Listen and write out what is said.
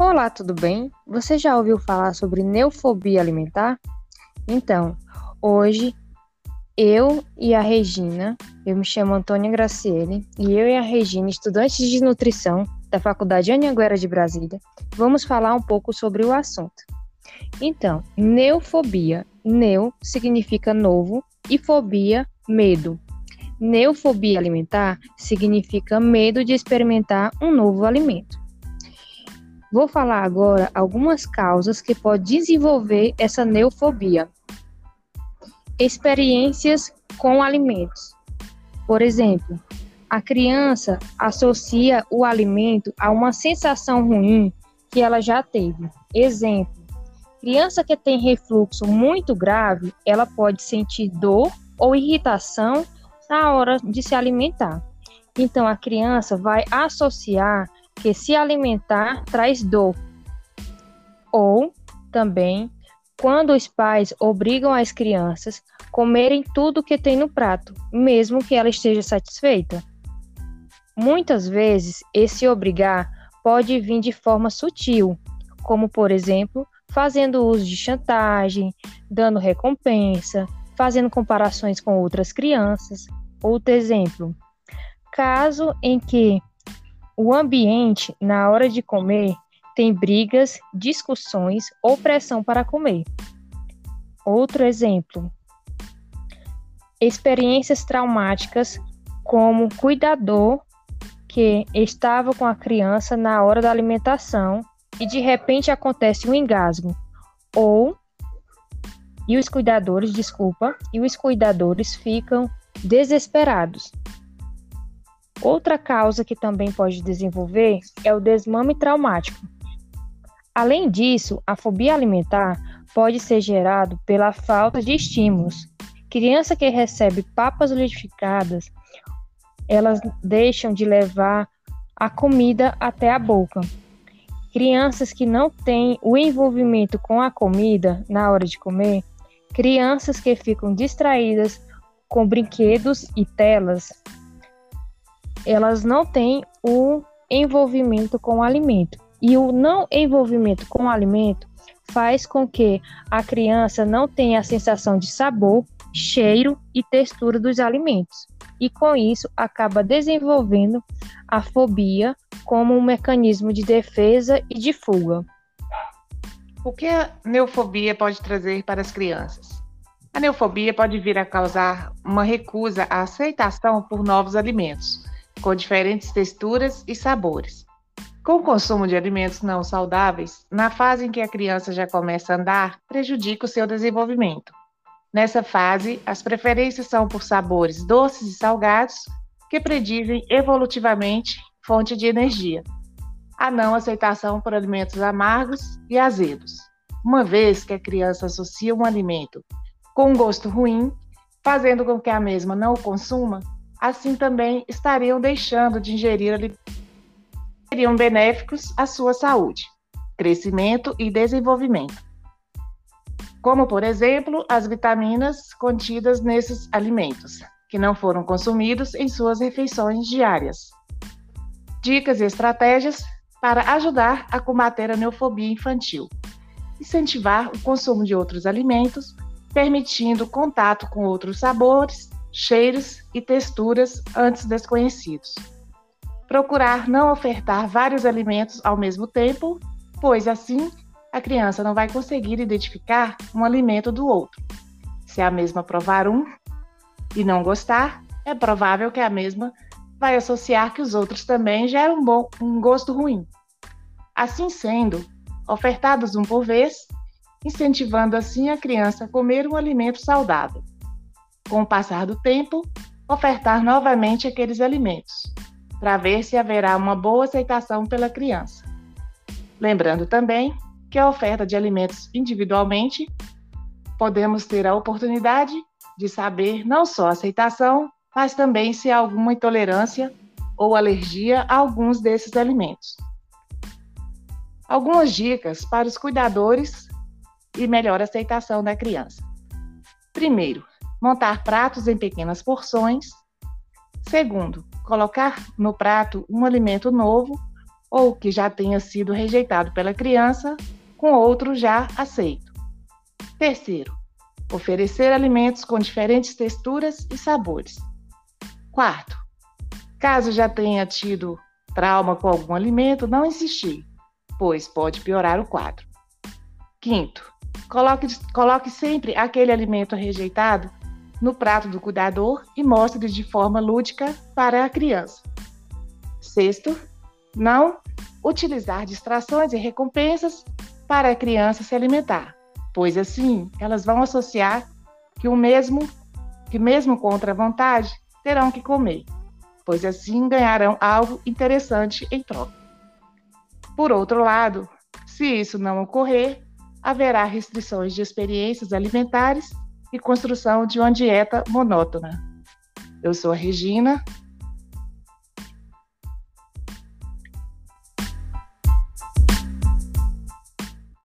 Olá, tudo bem? Você já ouviu falar sobre neofobia alimentar? Então, hoje eu e a Regina, eu me chamo Antônia Graciele, e eu e a Regina, estudantes de nutrição da Faculdade Anhanguera de Brasília, vamos falar um pouco sobre o assunto. Então, neofobia. Neo significa novo e fobia, medo. Neofobia alimentar significa medo de experimentar um novo alimento. Vou falar agora algumas causas que podem desenvolver essa neofobia. Experiências com alimentos. Por exemplo, a criança associa o alimento a uma sensação ruim que ela já teve. Exemplo: criança que tem refluxo muito grave, ela pode sentir dor ou irritação na hora de se alimentar. Então a criança vai associar que se alimentar traz dor. Ou também quando os pais obrigam as crianças a comerem tudo que tem no prato, mesmo que ela esteja satisfeita. Muitas vezes, esse obrigar pode vir de forma sutil, como, por exemplo, fazendo uso de chantagem, dando recompensa, fazendo comparações com outras crianças. Outro exemplo, caso em que o ambiente, na hora de comer, tem brigas, discussões ou pressão para comer. Outro exemplo: experiências traumáticas, como cuidador que estava com a criança na hora da alimentação e de repente acontece um engasgo, ou e os cuidadores, desculpa, e os cuidadores ficam desesperados Outra causa que também pode desenvolver é o desmame traumático. Além disso, a fobia alimentar pode ser gerado pela falta de estímulos. Criança que recebe papas liquidificadas, elas deixam de levar a comida até a boca. Crianças que não têm o envolvimento com a comida na hora de comer, crianças que ficam distraídas com brinquedos e telas, elas não têm o envolvimento com o alimento. E o não envolvimento com o alimento faz com que a criança não tenha a sensação de sabor, cheiro e textura dos alimentos. E com isso acaba desenvolvendo a fobia como um mecanismo de defesa e de fuga. O que a neofobia pode trazer para as crianças? A neofobia pode vir a causar uma recusa à aceitação por novos alimentos, com diferentes texturas e sabores. Com o consumo de alimentos não saudáveis, na fase em que a criança já começa a andar, prejudica o seu desenvolvimento. Nessa fase, as preferências são por sabores doces e salgados, que predizem evolutivamente fonte de energia. A não aceitação por alimentos amargos e azedos. Uma vez que a criança associa um alimento com um gosto ruim, fazendo com que a mesma não o consuma, assim também estariam deixando de ingerir alimentos seriam benéficos à sua saúde, crescimento e desenvolvimento. Como, por exemplo, as vitaminas contidas nesses alimentos, que não foram consumidos em suas refeições diárias. Dicas e estratégias para ajudar a combater a neofobia infantil. Incentivar o consumo de outros alimentos, permitindo contato com outros sabores cheiros e texturas antes desconhecidos. Procurar não ofertar vários alimentos ao mesmo tempo, pois assim a criança não vai conseguir identificar um alimento do outro. Se a mesma provar um e não gostar, é provável que a mesma vai associar que os outros também geram um, bom, um gosto ruim. Assim sendo, ofertados um por vez, incentivando assim a criança a comer um alimento saudável com o passar do tempo, ofertar novamente aqueles alimentos, para ver se haverá uma boa aceitação pela criança. Lembrando também que a oferta de alimentos individualmente, podemos ter a oportunidade de saber não só a aceitação, mas também se há alguma intolerância ou alergia a alguns desses alimentos. Algumas dicas para os cuidadores e melhor aceitação da criança. Primeiro, montar pratos em pequenas porções. Segundo, colocar no prato um alimento novo ou que já tenha sido rejeitado pela criança com outro já aceito. Terceiro, oferecer alimentos com diferentes texturas e sabores. Quarto, caso já tenha tido trauma com algum alimento, não insistir, pois pode piorar o quadro. Quinto, coloque, coloque sempre aquele alimento rejeitado no prato do cuidador e mostre de forma lúdica para a criança. Sexto, não utilizar distrações e recompensas para a criança se alimentar, pois assim elas vão associar que o mesmo que mesmo contra a vontade terão que comer, pois assim ganharão algo interessante em troca. Por outro lado, se isso não ocorrer, haverá restrições de experiências alimentares e construção de uma dieta monótona. Eu sou a Regina